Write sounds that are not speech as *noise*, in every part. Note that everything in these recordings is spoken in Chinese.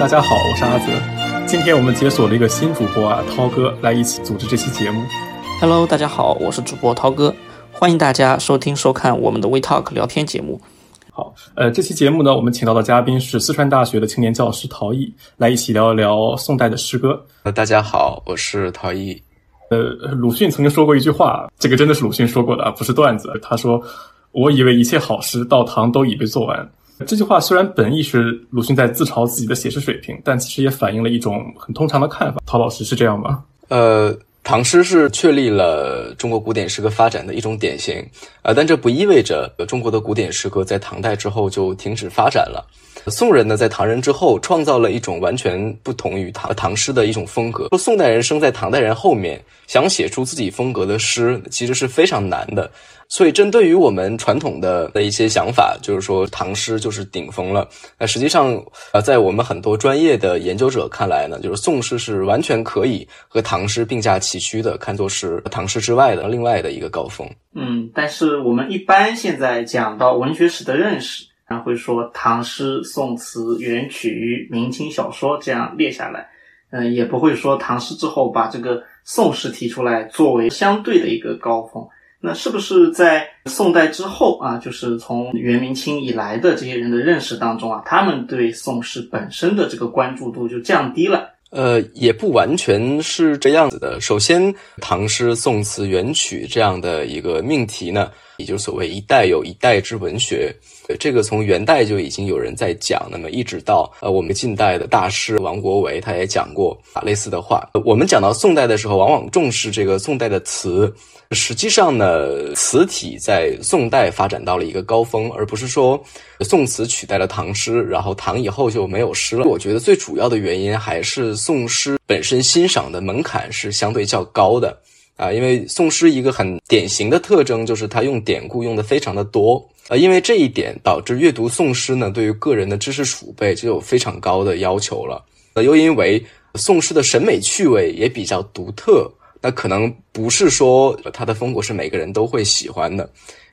大家好，我是阿泽。今天我们解锁了一个新主播啊，涛哥来一起组织这期节目。Hello，大家好，我是主播涛哥，欢迎大家收听收看我们的 We Talk 聊天节目。好，呃，这期节目呢，我们请到的嘉宾是四川大学的青年教师陶艺，来一起聊一聊宋代的诗歌。呃，大家好，我是陶艺。呃，鲁迅曾经说过一句话，这个真的是鲁迅说过的啊，不是段子。他说：“我以为一切好诗到唐都已被做完。”这句话虽然本意是鲁迅在自嘲自己的写诗水平，但其实也反映了一种很通常的看法。陶老师是这样吗？呃，唐诗是确立了中国古典诗歌发展的一种典型，呃，但这不意味着中国的古典诗歌在唐代之后就停止发展了。宋人呢，在唐人之后创造了一种完全不同于唐唐诗的一种风格。说宋代人生在唐代人后面，想写出自己风格的诗，其实是非常难的。所以，针对于我们传统的的一些想法，就是说唐诗就是顶峰了。那实际上，呃，在我们很多专业的研究者看来呢，就是宋诗是完全可以和唐诗并驾齐驱的，看作是唐诗之外的另外的一个高峰。嗯，但是我们一般现在讲到文学史的认识。然后会说唐诗、宋词、元曲、明清小说这样列下来，嗯，也不会说唐诗之后把这个宋诗提出来作为相对的一个高峰。那是不是在宋代之后啊，就是从元明清以来的这些人的认识当中啊，他们对宋诗本身的这个关注度就降低了？呃，也不完全是这样子的。首先，唐诗、宋词、元曲这样的一个命题呢，也就是所谓一代有一代之文学。这个从元代就已经有人在讲，那么一直到呃我们近代的大师王国维，他也讲过啊类似的话。我们讲到宋代的时候，往往重视这个宋代的词。实际上呢，词体在宋代发展到了一个高峰，而不是说宋词取代了唐诗，然后唐以后就没有诗了。我觉得最主要的原因还是宋诗本身欣赏的门槛是相对较高的啊，因为宋诗一个很典型的特征就是它用典故用的非常的多啊，因为这一点导致阅读宋诗呢，对于个人的知识储备就有非常高的要求了。呃，又因为宋诗的审美趣味也比较独特。那可能不是说他的风格是每个人都会喜欢的，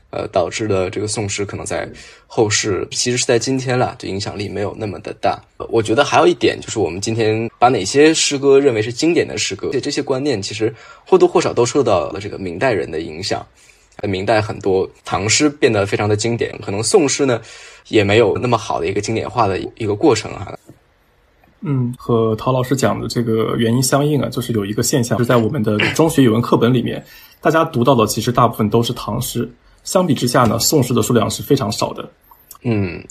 呃，导致的这个宋诗可能在后世，其实是在今天了，这影响力没有那么的大。我觉得还有一点就是，我们今天把哪些诗歌认为是经典的诗歌，这些观念其实或多或少都受到了这个明代人的影响。明代很多唐诗变得非常的经典，可能宋诗呢也没有那么好的一个经典化的一个过程啊。嗯，和陶老师讲的这个原因相应啊，就是有一个现象，是在我们的中学语文课本里面，大家读到的其实大部分都是唐诗，相比之下呢，宋诗的数量是非常少的。嗯，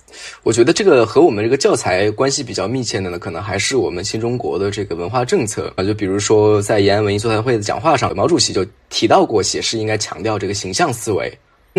我觉得这个和我们这个教材关系比较密切的呢，可能还是我们新中国的这个文化政策啊，就比如说在延安文艺座谈会的讲话上，毛主席就提到过，写诗应该强调这个形象思维。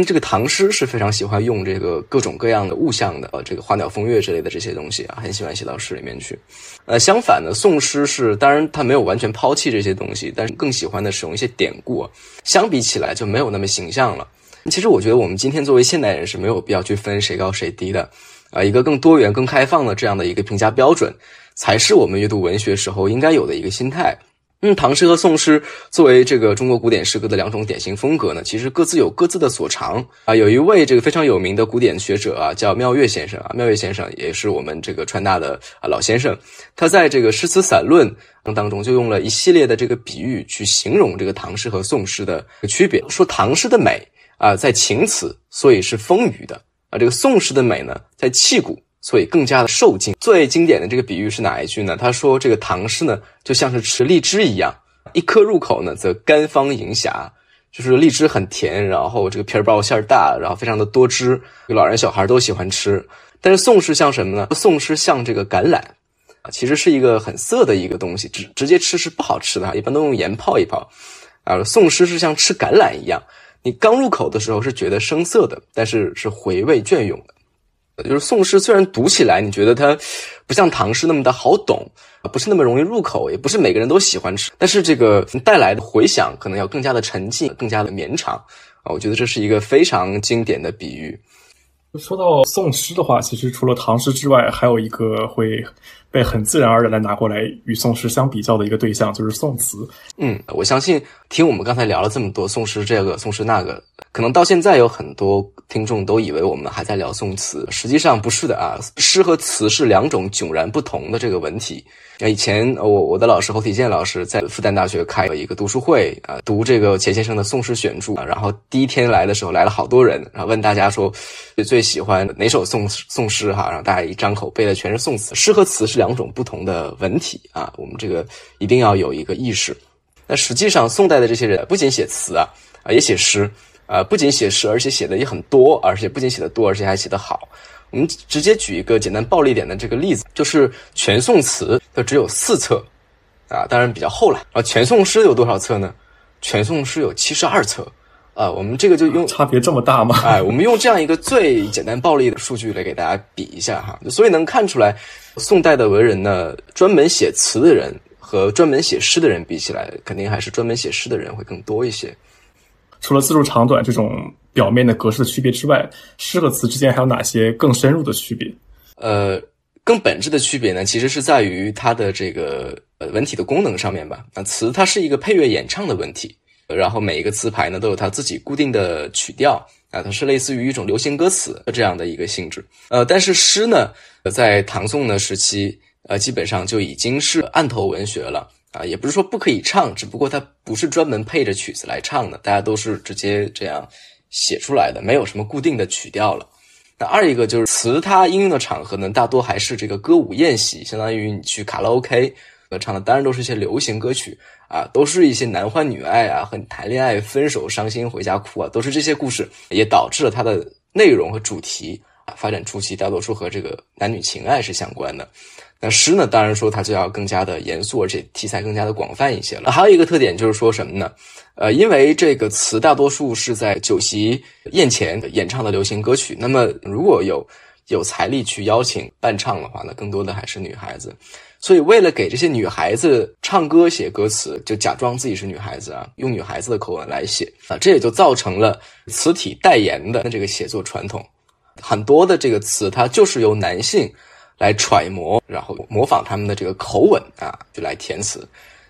这个唐诗是非常喜欢用这个各种各样的物象的，呃，这个花鸟风月之类的这些东西啊，很喜欢写到诗里面去。呃，相反呢，宋诗是当然他没有完全抛弃这些东西，但是更喜欢的使用一些典故，相比起来就没有那么形象了。其实我觉得我们今天作为现代人是没有必要去分谁高谁低的，啊，一个更多元、更开放的这样的一个评价标准，才是我们阅读文学时候应该有的一个心态。嗯，唐诗和宋诗作为这个中国古典诗歌的两种典型风格呢，其实各自有各自的所长啊。有一位这个非常有名的古典学者啊，叫妙月先生啊。妙月先生也是我们这个川大的啊老先生，他在这个诗词散论当中就用了一系列的这个比喻去形容这个唐诗和宋诗的区别，说唐诗的美啊在情辞，所以是丰腴的啊；这个宋诗的美呢在气骨。所以更加的受敬。最经典的这个比喻是哪一句呢？他说：“这个唐诗呢，就像是吃荔枝一样，一颗入口呢，则甘芳盈霞，就是荔枝很甜，然后这个皮儿薄馅儿大，然后非常的多汁，老人小孩都喜欢吃。但是宋诗像什么呢？宋诗像这个橄榄啊，其实是一个很涩的一个东西，直直接吃是不好吃的，一般都用盐泡一泡。啊，宋诗是像吃橄榄一样，你刚入口的时候是觉得生涩的，但是是回味隽永的。”就是宋诗虽然读起来你觉得它不像唐诗那么的好懂，不是那么容易入口，也不是每个人都喜欢吃，但是这个带来的回响可能要更加的沉静，更加的绵长啊！我觉得这是一个非常经典的比喻。说到宋诗的话，其实除了唐诗之外，还有一个会。被很自然而然的拿过来与宋诗相比较的一个对象就是宋词。嗯，我相信听我们刚才聊了这么多宋诗这个宋诗那个，可能到现在有很多听众都以为我们还在聊宋词，实际上不是的啊，诗和词是两种迥然不同的这个文体。那以前我我的老师侯体健老师在复旦大学开了一个读书会啊，读这个钱先生的宋诗选注啊，然后第一天来的时候来了好多人，然后问大家说最最喜欢哪首宋宋诗哈，然后大家一张口背的全是宋词。诗和词是两种不同的文体啊，我们这个一定要有一个意识。那实际上宋代的这些人不仅写词啊啊也写诗啊，不仅写诗，而且写的也很多，而且不仅写的多，而且还写得好。我们直接举一个简单暴力点的这个例子，就是全宋词它只有四册，啊，当然比较厚了。啊，全宋诗有多少册呢？全宋诗有七十二册，啊，我们这个就用差别这么大吗？哎，我们用这样一个最简单暴力的数据来给大家比一下哈。所以能看出来，宋代的文人呢，专门写词的人和专门写诗的人比起来，肯定还是专门写诗的人会更多一些。除了字数长短这种表面的格式的区别之外，诗和词之间还有哪些更深入的区别？呃，更本质的区别呢，其实是在于它的这个呃文体的功能上面吧。那词它是一个配乐演唱的文体，然后每一个词牌呢都有它自己固定的曲调啊，它是类似于一种流行歌词这样的一个性质。呃，但是诗呢，在唐宋的时期，呃，基本上就已经是案头文学了。啊，也不是说不可以唱，只不过它不是专门配着曲子来唱的，大家都是直接这样写出来的，没有什么固定的曲调了。那二一个就是词，它应用的场合呢，大多还是这个歌舞宴席，相当于你去卡拉 OK，唱的当然都是一些流行歌曲啊，都是一些男欢女爱啊，和你谈恋爱、分手、伤心、回家哭啊，都是这些故事，也导致了它的内容和主题，发展初期大多数和这个男女情爱是相关的。那诗呢？当然说它就要更加的严肃，而且题材更加的广泛一些了。还有一个特点就是说什么呢？呃，因为这个词大多数是在酒席宴前演唱的流行歌曲，那么如果有有财力去邀请伴唱的话，那更多的还是女孩子。所以为了给这些女孩子唱歌写歌词，就假装自己是女孩子啊，用女孩子的口吻来写啊，这也就造成了词体代言的这个写作传统。很多的这个词，它就是由男性。来揣摩，然后模仿他们的这个口吻啊，就来填词。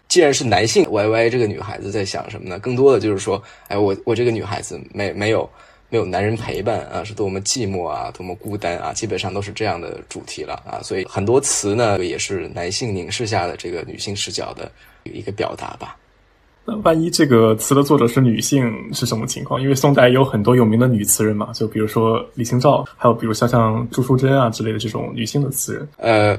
既然是男性，Y Y 这个女孩子在想什么呢？更多的就是说，哎，我我这个女孩子没没有没有男人陪伴啊，是多么寂寞啊，多么孤单啊，基本上都是这样的主题了啊。所以很多词呢，也是男性凝视下的这个女性视角的一个表达吧。那万一这个词的作者是女性是什么情况？因为宋代有很多有名的女词人嘛，就比如说李清照，还有比如像像朱淑珍啊之类的这种女性的词人。呃，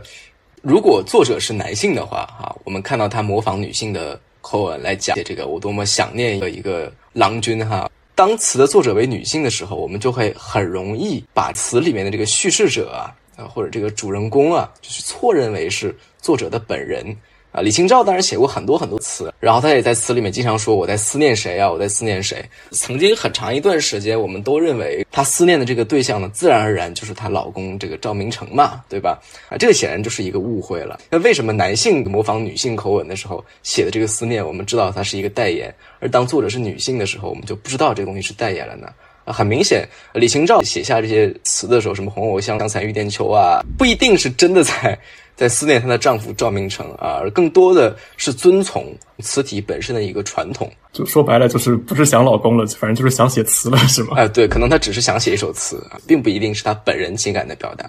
如果作者是男性的话，哈，我们看到他模仿女性的口吻来讲这个我多么想念一个一个郎君哈。当词的作者为女性的时候，我们就会很容易把词里面的这个叙事者啊，啊或者这个主人公啊，就是错认为是作者的本人。啊，李清照当然写过很多很多词，然后他也在词里面经常说我在思念谁啊，我在思念谁。曾经很长一段时间，我们都认为她思念的这个对象呢，自然而然就是她老公这个赵明诚嘛，对吧？啊，这个显然就是一个误会了。那为什么男性模仿女性口吻的时候写的这个思念，我们知道它是一个代言，而当作者是女性的时候，我们就不知道这个东西是代言了呢？很明显，李清照写下这些词的时候，什么红藕香香残玉簟秋啊，不一定是真的在。在思念她的丈夫赵明诚啊，而更多的是遵从词体本身的一个传统。就说白了，就是不是想老公了，反正就是想写词了，是吗？哎，对，可能她只是想写一首词啊，并不一定是她本人情感的表达。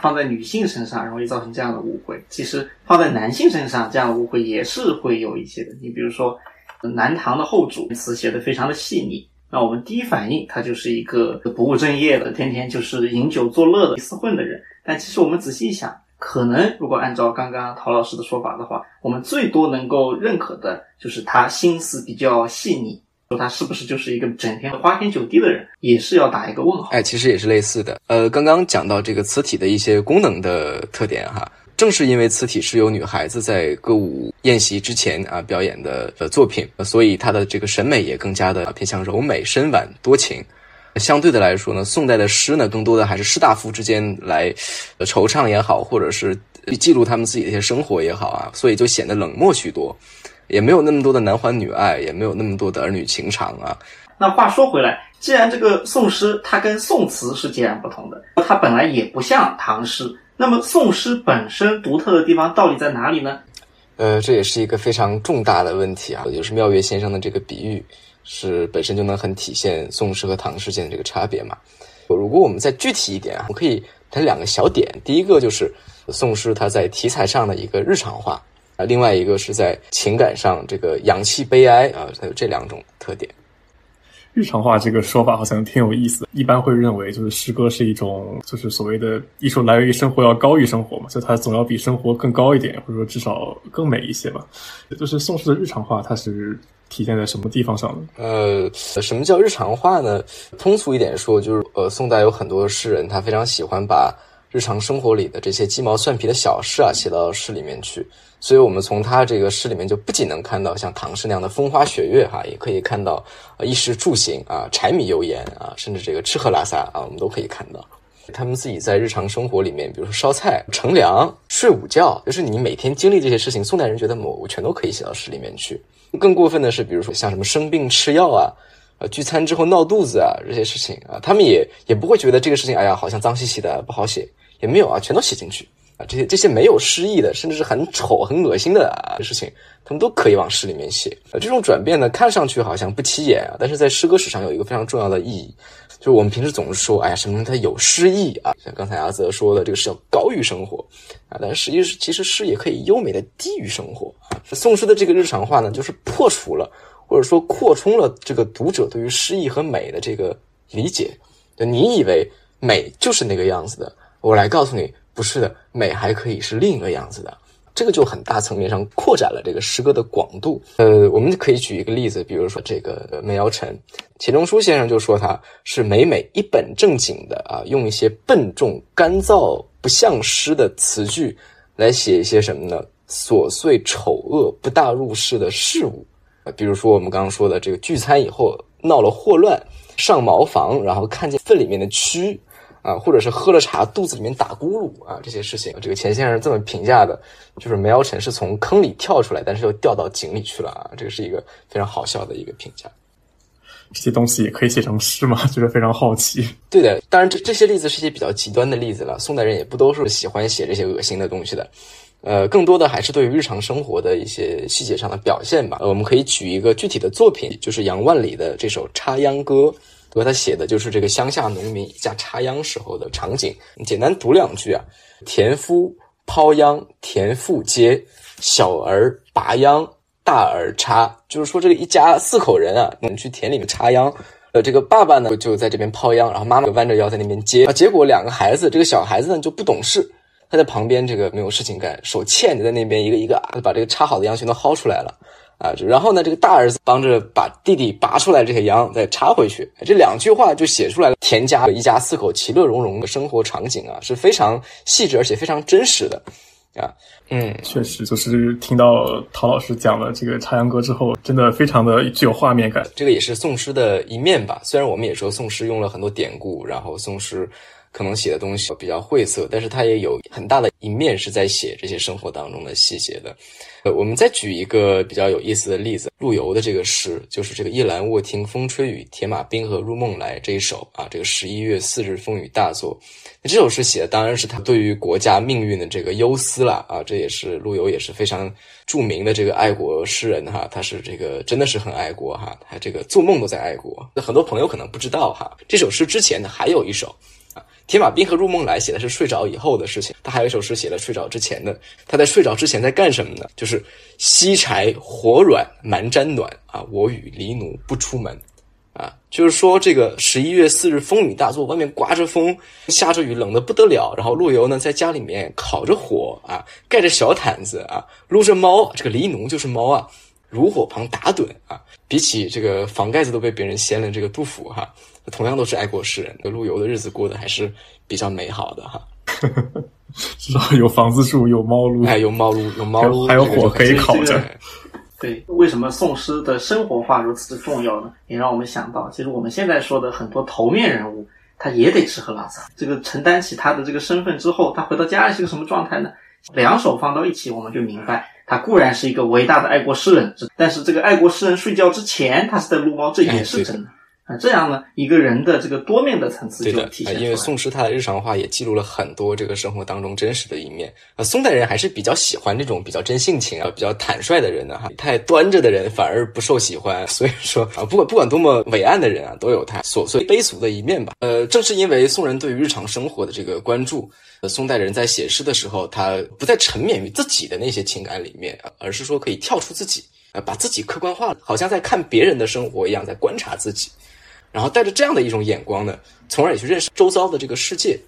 放在女性身上容易造成这样的误会，其实放在男性身上这样的误会也是会有一些的。你比如说，南唐的后主词写的非常的细腻，那我们第一反应他就是一个不务正业的，天天就是饮酒作乐的厮混的人。但其实我们仔细一想。可能，如果按照刚刚陶老师的说法的话，我们最多能够认可的就是他心思比较细腻。说他是不是就是一个整天花天酒地的人，也是要打一个问号。哎，其实也是类似的。呃，刚刚讲到这个词体的一些功能的特点哈，正是因为词体是由女孩子在歌舞宴席之前啊表演的呃作品，所以她的这个审美也更加的偏向柔美、深婉、多情。相对的来说呢，宋代的诗呢，更多的还是士大夫之间来惆怅也好，或者是记录他们自己的一些生活也好啊，所以就显得冷漠许多，也没有那么多的男欢女爱，也没有那么多的儿女情长啊。那话说回来，既然这个宋诗它跟宋词是截然不同的，它本来也不像唐诗，那么宋诗本身独特的地方到底在哪里呢？呃，这也是一个非常重大的问题啊，就是妙月先生的这个比喻是本身就能很体现宋诗和唐诗间的这个差别嘛。如果我们再具体一点啊，我可以谈两个小点，第一个就是宋诗它在题材上的一个日常化啊，另外一个是在情感上这个氧气悲哀啊，它有这两种特点。日常化这个说法好像挺有意思，一般会认为就是诗歌是一种就是所谓的艺术来源于生活要高于生活嘛，就它总要比生活更高一点，或者说至少更美一些吧。就是宋诗的日常化，它是体现在什么地方上呢？呃，什么叫日常化呢？通俗一点说，就是呃，宋代有很多诗人，他非常喜欢把日常生活里的这些鸡毛蒜皮的小事啊写到诗里面去。所以，我们从他这个诗里面就不仅能看到像唐诗那样的风花雪月哈，也可以看到衣食住行啊、柴米油盐啊，甚至这个吃喝拉撒啊，我们都可以看到。他们自己在日常生活里面，比如说烧菜、乘凉、睡午觉，就是你每天经历这些事情，宋代人觉得我我全都可以写到诗里面去。更过分的是，比如说像什么生病吃药啊、呃聚餐之后闹肚子啊这些事情啊，他们也也不会觉得这个事情哎呀好像脏兮兮的不好写，也没有啊，全都写进去啊。这些这些没有诗意的，甚至是很丑、很恶心的事情，他们都可以往诗里面写。呃，这种转变呢，看上去好像不起眼啊，但是在诗歌史上有一个非常重要的意义，就我们平时总是说，哎呀，什么它有诗意啊，像刚才阿泽说的，这个是要高于生活啊，但是实际是其实诗也可以优美的低于生活啊。宋诗的这个日常化呢，就是破除了或者说扩充了这个读者对于诗意和美的这个理解。就你以为美就是那个样子的，我来告诉你。不是的，美还可以是另一个样子的，这个就很大层面上扩展了这个诗歌的广度。呃，我们可以举一个例子，比如说这个《梅尧臣》，钱钟书先生就说他是每每一本正经的啊，用一些笨重、干燥、不像诗的词句来写一些什么呢？琐碎、丑恶、不大入世的事物啊，比如说我们刚刚说的这个聚餐以后闹了霍乱，上茅房，然后看见粪里面的蛆。啊，或者是喝了茶肚子里面打咕噜啊，这些事情，这个钱先生这么评价的，就是梅尧臣是从坑里跳出来，但是又掉到井里去了啊，这个是一个非常好笑的一个评价。这些东西也可以写成诗吗？*laughs* 就是非常好奇。对的，当然这这些例子是一些比较极端的例子了。宋代人也不都是喜欢写这些恶心的东西的，呃，更多的还是对于日常生活的一些细节上的表现吧。我们可以举一个具体的作品，就是杨万里的这首《插秧歌》。和他写的就是这个乡下农民一家插秧时候的场景。简单读两句啊：田夫抛秧，田妇接，小儿拔秧，大儿插。就是说这个一家四口人啊，们去田里面插秧。呃，这个爸爸呢就在这边抛秧，然后妈妈弯着腰在那边接。啊，结果两个孩子，这个小孩子呢就不懂事，他在旁边这个没有事情干，手欠着在那边一个一个啊把这个插好的秧全都薅出来了。啊，然后呢，这个大儿子帮着把弟弟拔出来这些羊再插回去，这两句话就写出来了田家一家四口其乐融融的生活场景啊，是非常细致而且非常真实的，啊，嗯，确实，就是听到陶老师讲了这个插秧歌之后，真的非常的具有画面感。这个也是宋诗的一面吧，虽然我们也说宋诗用了很多典故，然后宋诗。可能写的东西比较晦涩，但是他也有很大的一面是在写这些生活当中的细节的。呃，我们再举一个比较有意思的例子，陆游的这个诗，就是这个“夜阑卧听风吹雨，铁马冰河入梦来”这一首啊，这个十一月四日风雨大作。那这首诗写的当然是他对于国家命运的这个忧思了啊，这也是陆游也是非常著名的这个爱国诗人哈，他是这个真的是很爱国哈，他这个做梦都在爱国。那很多朋友可能不知道哈，这首诗之前呢还有一首。铁马冰河入梦来写的是睡着以后的事情，他还有一首诗写了睡着之前的。他在睡着之前在干什么呢？就是吸柴火软蛮毡暖啊，我与狸奴不出门啊。就是说这个十一月四日风雨大作，外面刮着风，下着雨，冷的不得了。然后陆游呢在家里面烤着火啊，盖着小毯子啊，撸着猫，这个狸奴就是猫啊，炉火旁打盹啊。比起这个房盖子都被别人掀了，这个杜甫哈。同样都是爱国诗人，陆游的日子过得还是比较美好的哈。*laughs* 至少有房子住，有猫撸，哎，有猫撸，有猫撸，还有火可以烤着。对，为什么宋诗的生活化如此的重要呢？也让我们想到，其实我们现在说的很多头面人物，他也得吃喝拉撒。这个承担起他的这个身份之后，他回到家里是个什么状态呢？两手放到一起，我们就明白，他固然是一个伟大的爱国诗人，但是这个爱国诗人睡觉之前，他是在撸猫，这也是真的。啊，这样呢，一个人的这个多面的层次就体现出来。因为宋诗它的日常化也记录了很多这个生活当中真实的一面。啊，宋代人还是比较喜欢这种比较真性情啊、比较坦率的人的哈，太端着的人反而不受喜欢。*laughs* 所以说啊，不管不管多么伟岸的人啊，都有他琐碎卑俗的一面吧。呃，正是因为宋人对于日常生活的这个关注，呃，宋代人在写诗的时候，他不再沉湎于自己的那些情感里面，啊而是说可以跳出自己，呃，把自己客观化，好像在看别人的生活一样，在观察自己。然后带着这样的一种眼光呢，从而也去认识周遭的这个世界。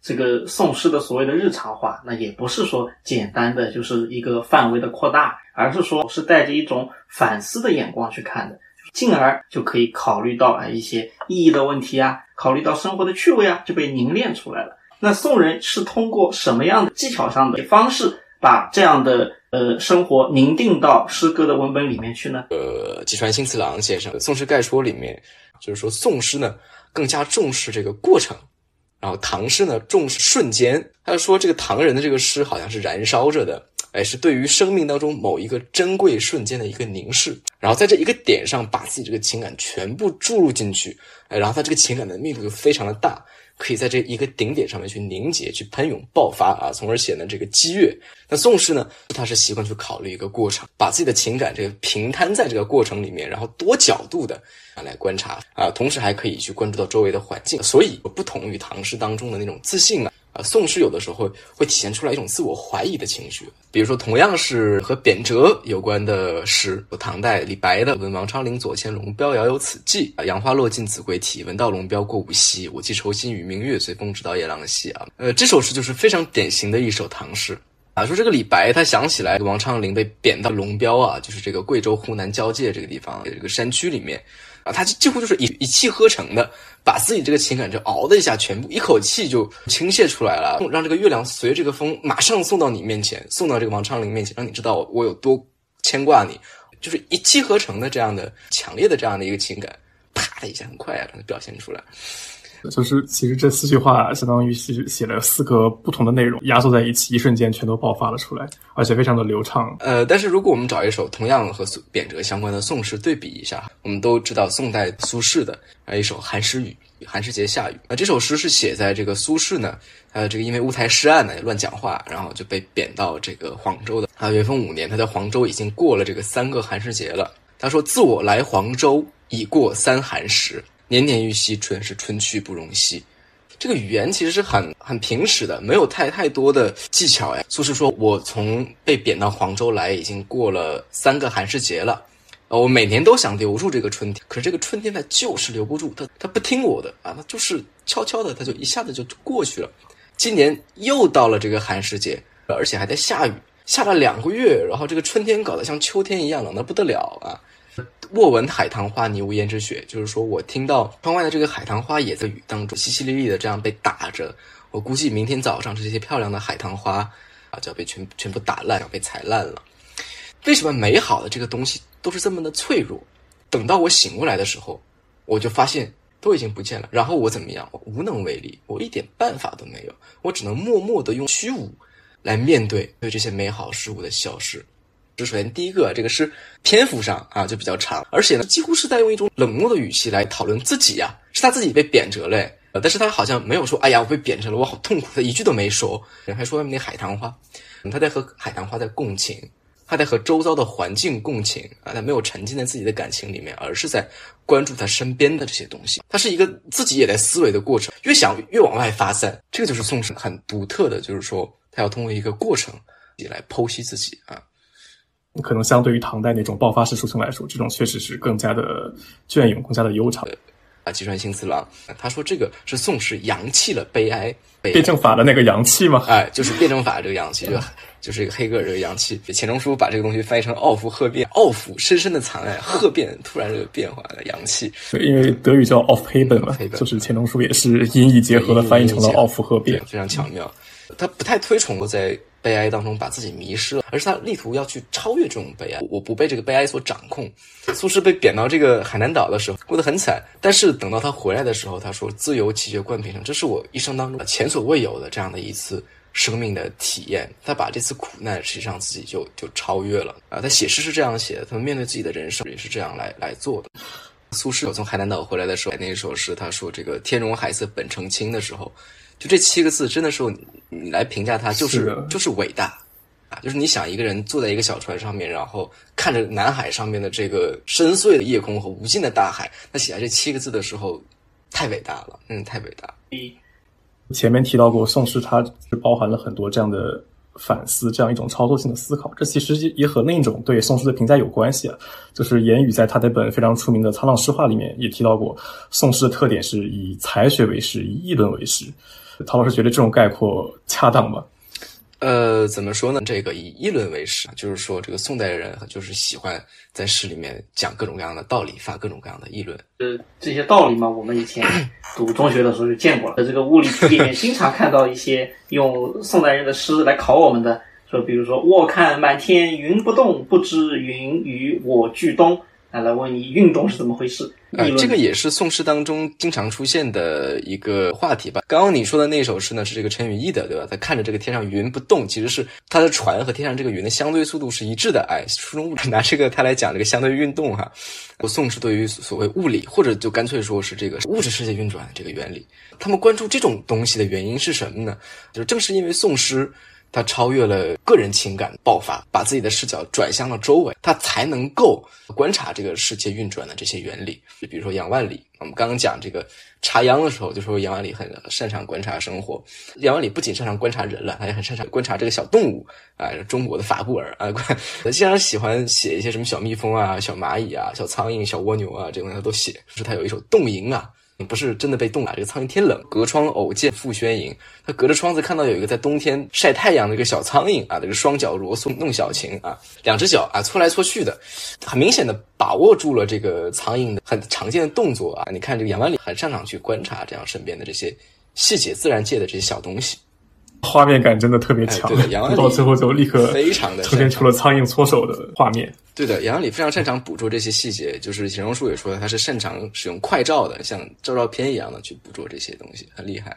这个宋诗的所谓的日常化，那也不是说简单的就是一个范围的扩大，而是说是带着一种反思的眼光去看的，进而就可以考虑到啊一些意义的问题啊，考虑到生活的趣味啊，就被凝练出来了。那宋人是通过什么样的技巧上的方式，把这样的呃生活凝定到诗歌的文本里面去呢？呃，吉川新次郎先生《宋诗概说》里面就是说，宋诗呢更加重视这个过程，然后唐诗呢重视瞬间。他就说，这个唐人的这个诗好像是燃烧着的，哎，是对于生命当中某一个珍贵瞬间的一个凝视，然后在这一个点上把自己这个情感全部注入进去，哎，然后他这个情感的密度就非常的大。可以在这一个顶点上面去凝结、去喷涌、爆发啊，从而显得这个激越。那宋诗呢，他是习惯去考虑一个过程，把自己的情感这个平摊在这个过程里面，然后多角度的啊来观察啊，同时还可以去关注到周围的环境。所以不同于唐诗当中的那种自信啊。宋诗有的时候会体现出来一种自我怀疑的情绪，比如说同样是和贬谪有关的诗，有唐代李白的“闻王昌龄左迁龙标，遥有此寄”，啊，杨花落尽子规啼，闻道龙标过五溪，我寄愁心与明月，随风直到夜郎西啊。呃，这首诗就是非常典型的一首唐诗啊。说这个李白他想起来王昌龄被贬到龙标啊，就是这个贵州湖南交界这个地方这个山区里面。啊，他几乎就是一一气呵成的，把自己这个情感就熬的一下，全部一口气就倾泻出来了，让这个月亮随这个风马上送到你面前，送到这个王昌龄面前，让你知道我有多牵挂你，就是一气呵成的这样的强烈的这样的一个情感，啪的一下很快啊，表现出来。就是其实这四句话相当于是写了四个不同的内容，压缩在一起，一瞬间全都爆发了出来，而且非常的流畅。呃，但是如果我们找一首同样和贬谪相关的宋诗对比一下，我们都知道宋代苏轼的啊一首《寒食雨》，寒食节下雨。那这首诗是写在这个苏轼呢，呃，这个因为乌台诗案呢乱讲话，然后就被贬到这个黄州的。啊，元丰五年，他在黄州已经过了这个三个寒食节了。他说：“自我来黄州，已过三寒食。”年年欲惜春，是春去不容惜。这个语言其实是很很平实的，没有太太多的技巧呀。苏轼说：“我从被贬到黄州来，已经过了三个寒食节了。我每年都想留住这个春天，可是这个春天它就是留不住，它它不听我的啊，它就是悄悄的，它就一下子就过去了。今年又到了这个寒食节，而且还在下雨，下了两个月，然后这个春天搞得像秋天一样冷得不得了啊。”卧闻海棠花，拟无言之雪。就是说我听到窗外的这个海棠花也在雨当中淅淅沥沥的这样被打着。我估计明天早上这些漂亮的海棠花啊就要被全全部打烂，要被踩烂了。为什么美好的这个东西都是这么的脆弱？等到我醒过来的时候，我就发现都已经不见了。然后我怎么样？我无能为力，我一点办法都没有。我只能默默的用虚无来面对对这些美好事物的消失。这首先第一个，这个是篇幅上啊就比较长，而且呢几乎是在用一种冷漠的语气来讨论自己呀，是他自己被贬谪了，呃，但是他好像没有说，哎呀，我被贬谪了，我好痛苦，他一句都没说，还说外面那海棠花，他在和海棠花在共情，他在和周遭的环境共情啊，他没有沉浸在自己的感情里面，而是在关注他身边的这些东西，他是一个自己也在思维的过程，越想越往外发散，这个就是宋诗很独特的，就是说他要通过一个过程来剖析自己啊。可能相对于唐代那种爆发式抒情来说，这种确实是更加的隽永，更加的悠长。啊，吉川新次郎他说这个是宋诗扬弃了悲哀，辩证法的那个阳气吗？哎，就是辩证法这个阳气，就就是一个黑格尔这个阳气。钱钟书把这个东西翻译成奥弗赫变，奥弗深深的藏在赫变突然这个变化的阳气。因为德语叫 off heben 嘛，就是钱钟书也是音译结合的翻译成了奥弗赫变，非常巧妙。他不太推崇在。悲哀当中把自己迷失了，而是他力图要去超越这种悲哀。我不被这个悲哀所掌控。苏轼被贬到这个海南岛的时候，过得很惨。但是等到他回来的时候，他说：“自由奇绝冠平生，这是我一生当中前所未有的这样的一次生命的体验。”他把这次苦难实际上自己就就超越了啊！他写诗是这样写的，他面对自己的人生也是这样来来做的。苏轼从海南岛回来的时候，那一首诗，他说这个“天容海色本澄清”的时候，就这七个字，真的时候你来评价他，就是是就是伟大啊！就是你想一个人坐在一个小船上面，然后看着南海上面的这个深邃的夜空和无尽的大海，他写下这七个字的时候，太伟大了，嗯，太伟大。前面提到过，宋诗它是包含了很多这样的反思，这样一种操作性的思考。这其实也和另一种对宋诗的评价有关系啊。就是言语在他那本非常出名的《沧浪诗话》里面也提到过，宋诗的特点是以才学为师，以议论为师。陶老师觉得这种概括恰当吗？呃，怎么说呢？这个以议论为师，就是说这个宋代人就是喜欢在诗里面讲各种各样的道理，发各种各样的议论。呃，这些道理嘛，我们以前读中学的时候就见过了。在这个物理题里面，经常看到一些用宋代人的诗来考我们的，说比如说“卧看满天云不动，不知云与我俱东”，啊，来问你运动是怎么回事？议呃，这个也是宋诗当中经常出现的一个话题吧。刚刚你说的那首诗呢，是这个陈与义的，对吧？他看着这个天上云不动，其实是他的船和天上这个云的相对速度是一致的。哎，初中物理 *laughs* 拿这个他来讲这个相对运动哈。宋诗对于所谓物理，或者就干脆说是这个物质世界运转这个原理，他们关注这种东西的原因是什么呢？就是正是因为宋诗。他超越了个人情感爆发，把自己的视角转向了周围，他才能够观察这个世界运转的这些原理。就比如说杨万里，我们刚刚讲这个插秧的时候，就说杨万里很擅长观察生活。杨万里不仅擅长观察人了，他也很擅长观察这个小动物啊，中国的法布尔啊，*laughs* 他经常喜欢写一些什么小蜜蜂啊、小蚂蚁啊、小苍蝇、小蜗牛啊，这种他都写。就是他有一首《冻蝇》啊。不是真的被冻了，这个苍蝇天冷，隔窗偶见傅宣吟。他隔着窗子看到有一个在冬天晒太阳的一个小苍蝇啊，这个双脚罗嗦弄小情啊，两只脚啊搓来搓去的，很明显的把握住了这个苍蝇的很常见的动作啊。你看这个杨万里很擅长去观察这样身边的这些细节，自然界的这些小东西。画面感真的特别强，到最后就立刻非常的呈现出了苍蝇搓手的画面。对的，杨万里非常擅长捕捉这些细节，就是形容书也说他是擅长使用快照的，像照照片一样的去捕捉这些东西，很厉害。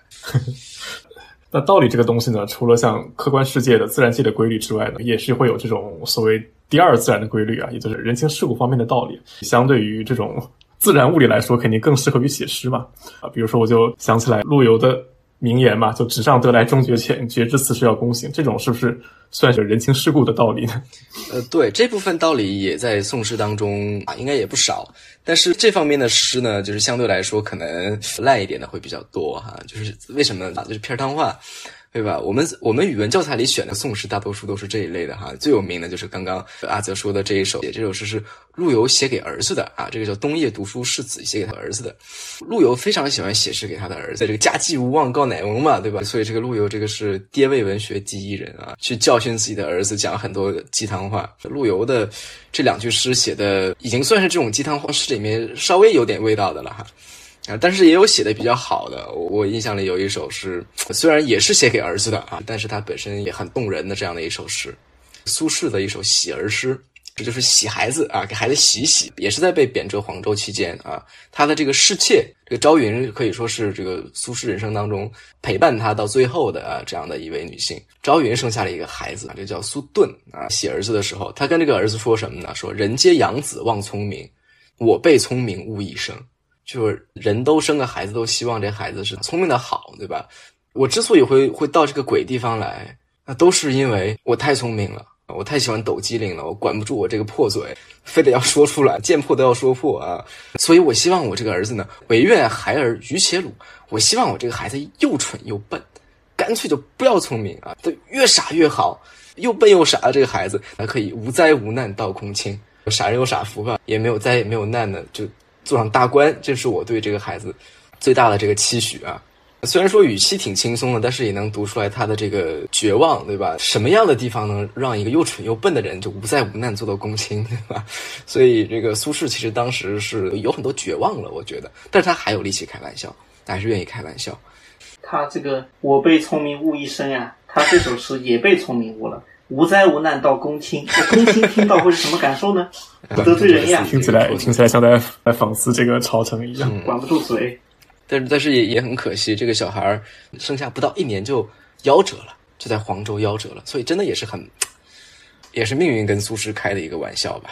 *laughs* 那道理这个东西呢，除了像客观世界的自然界的规律之外呢，也是会有这种所谓第二自然的规律啊，也就是人情世故方面的道理。相对于这种自然物理来说，肯定更适合于写诗嘛。啊，比如说我就想起来陆游的。名言嘛，就纸上得来终觉浅，绝知此事要躬行。这种是不是 *laughs* 算是人情世故的道理呢？呃，对，这部分道理也在宋诗当中啊，应该也不少。但是这方面的诗呢，就是相对来说可能烂一点的会比较多哈。就是为什么呢？就是片儿汤话。对吧？我们我们语文教材里选的宋诗，大多数都是这一类的哈。最有名的就是刚刚阿泽说的这一首，这首诗是陆游写给儿子的啊。这个叫《冬夜读书示子》，写给他儿子的。陆游非常喜欢写诗给他的儿子，这个家祭无忘告乃翁嘛，对吧？所以这个陆游这个是爹味文学第一人啊，去教训自己的儿子，讲了很多鸡汤话。陆游的这两句诗写的已经算是这种鸡汤话诗里面稍微有点味道的了哈。啊，但是也有写的比较好的，我印象里有一首是，虽然也是写给儿子的啊，但是它本身也很动人的这样的一首诗，苏轼的一首喜儿诗，这就是喜孩子啊，给孩子洗洗，也是在被贬谪黄州期间啊，他的这个侍妾这个朝云可以说是这个苏轼人生当中陪伴他到最后的啊这样的一位女性，朝云生下了一个孩子，这叫苏顿啊，喜儿子的时候，他跟这个儿子说什么呢？说人皆养子望聪明，我辈聪明误一生。就是人都生个孩子，都希望这孩子是聪明的好，对吧？我之所以会会到这个鬼地方来，那都是因为我太聪明了，我太喜欢抖机灵了，我管不住我这个破嘴，非得要说出来，见破都要说破啊！所以我希望我这个儿子呢，唯愿孩儿愚且鲁。我希望我这个孩子又蠢又笨，干脆就不要聪明啊，他越傻越好，又笨又傻的这个孩子，他可以无灾无难到空清，傻人有傻福吧，也没有灾也没有难的就。坐上大官，这是我对这个孩子最大的这个期许啊。虽然说语气挺轻松的，但是也能读出来他的这个绝望，对吧？什么样的地方能让一个又蠢又笨的人就无灾无难做到公卿，对吧？所以这个苏轼其实当时是有很多绝望了，我觉得，但是他还有力气开玩笑，还是愿意开玩笑。他这个我被聪明误一生呀，他这首诗也被聪明误了。无灾无难到公卿，公卿听到会是什么感受呢？*laughs* 得罪人呀！听起来听起来像在在讽刺这个朝臣一样，管不住嘴。但是但是也也很可惜，这个小孩儿生下不到一年就夭折了，就在黄州夭折了。所以真的也是很，也是命运跟苏轼开的一个玩笑吧。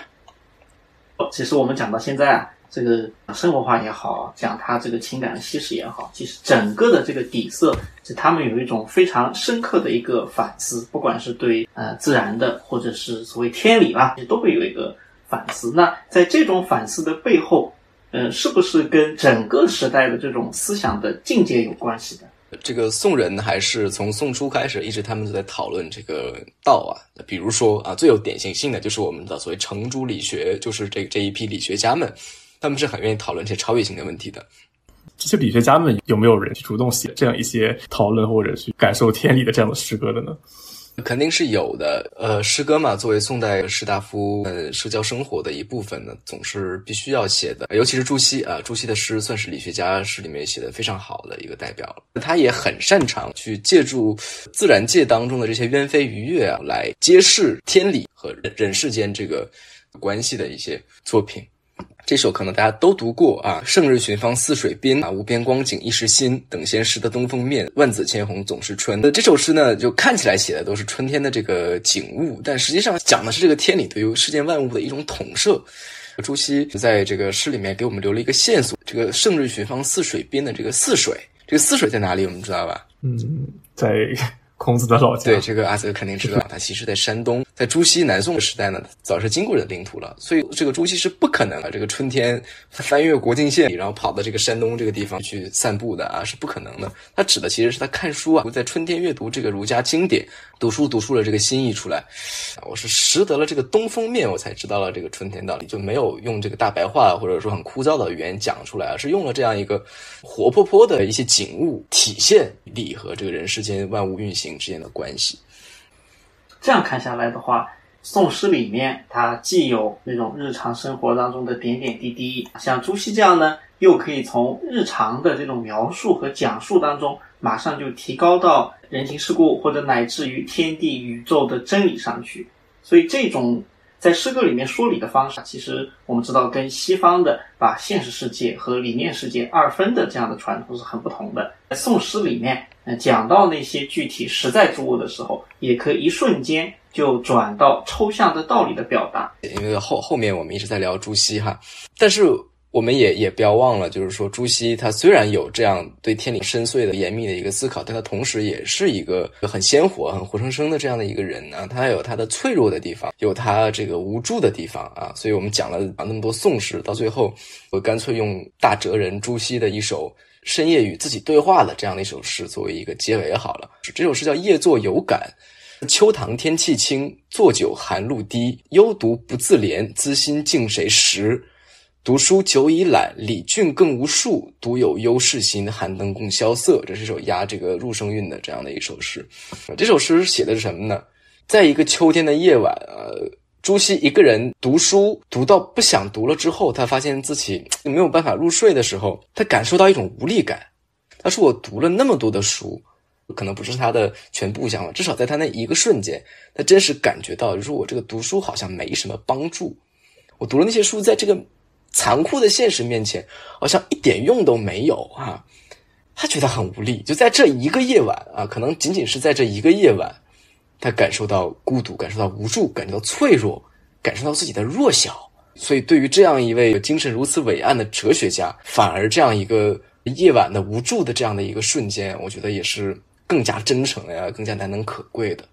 其实我们讲到现在啊，这个生活化也好，讲他这个情感的稀释也好，其实整个的这个底色是他们有一种非常深刻的一个反思，不管是对呃自然的，或者是所谓天理吧，都会有一个反思。那在这种反思的背后，嗯，是不是跟整个时代的这种思想的境界有关系的？这个宋人还是从宋初开始，一直他们都在讨论这个道啊。比如说啊，最有典型性的就是我们的所谓程朱理学，就是这这一批理学家们。他们是很愿意讨论这些超越性的问题的。这些理学家们有没有人去主动写这样一些讨论或者去感受天理的这样的诗歌的呢？肯定是有的。呃，诗歌嘛，作为宋代士大夫呃社交生活的一部分呢，总是必须要写的。尤其是朱熹啊，朱熹的诗算是理学家诗里面写的非常好的一个代表了。他也很擅长去借助自然界当中的这些鸢飞鱼跃啊，来揭示天理和人人世间这个关系的一些作品。这首可能大家都读过啊，“胜日寻芳泗水滨，啊，无边光景一时新。等闲识得东风面，万紫千红总是春。”那这首诗呢，就看起来写的都是春天的这个景物，但实际上讲的是这个天理对于世间万物的一种统摄。朱熹在这个诗里面给我们留了一个线索：这个“胜日寻芳泗水滨”的这个泗水，这个泗水在哪里？我们知道吧？嗯，在。*laughs* 孔子的老家，对这个阿泽肯定知道，他其实在山东，在朱熹南宋的时代呢，早是经过的领土了，所以这个朱熹是不可能啊，这个春天翻越国境线，然后跑到这个山东这个地方去散步的啊，是不可能的。他指的其实是他看书啊，在春天阅读这个儒家经典，读书读出了这个心意出来。我是识得了这个东风面，我才知道了这个春天道理，就没有用这个大白话或者说很枯燥的语言讲出来，而是用了这样一个活泼泼的一些景物，体现理和这个人世间万物运行。之间的关系，这样看下来的话，宋诗里面它既有那种日常生活当中的点点滴滴，像朱熹这样呢，又可以从日常的这种描述和讲述当中，马上就提高到人情世故或者乃至于天地宇宙的真理上去，所以这种。在诗歌里面说理的方式，其实我们知道跟西方的把现实世界和理念世界二分的这样的传统是很不同的。在宋诗里面，讲到那些具体实在之物的时候，也可以一瞬间就转到抽象的道理的表达。因为后后面我们一直在聊朱熹哈，但是。我们也也不要忘了，就是说，朱熹他虽然有这样对天理深邃的严密的一个思考，但他同时也是一个很鲜活、很活生生的这样的一个人呢。他有他的脆弱的地方，有他这个无助的地方啊。所以我们讲了讲那么多宋诗，到最后，我干脆用大哲人朱熹的一首深夜与自己对话的这样的一首诗作为一个结尾好了。这首诗叫《夜作有感》，秋堂天气清，坐酒寒露滴，幽独不自怜，资心敬谁识？读书久已懒，李俊更无数。独有幽士心，寒灯共萧瑟。这是一首押这个入声韵的这样的一首诗。这首诗写的是什么呢？在一个秋天的夜晚，呃，朱熹一个人读书，读到不想读了之后，他发现自己没有办法入睡的时候，他感受到一种无力感。他说：“我读了那么多的书，可能不是他的全部想法，至少在他那一个瞬间，他真实感觉到，就是我这个读书好像没什么帮助。我读了那些书，在这个。”残酷的现实面前，好像一点用都没有啊！他觉得很无力。就在这一个夜晚啊，可能仅仅是在这一个夜晚，他感受到孤独，感受到无助，感受到脆弱，感受到自己的弱小。所以，对于这样一位精神如此伟岸的哲学家，反而这样一个夜晚的无助的这样的一个瞬间，我觉得也是更加真诚呀，更加难能可贵的。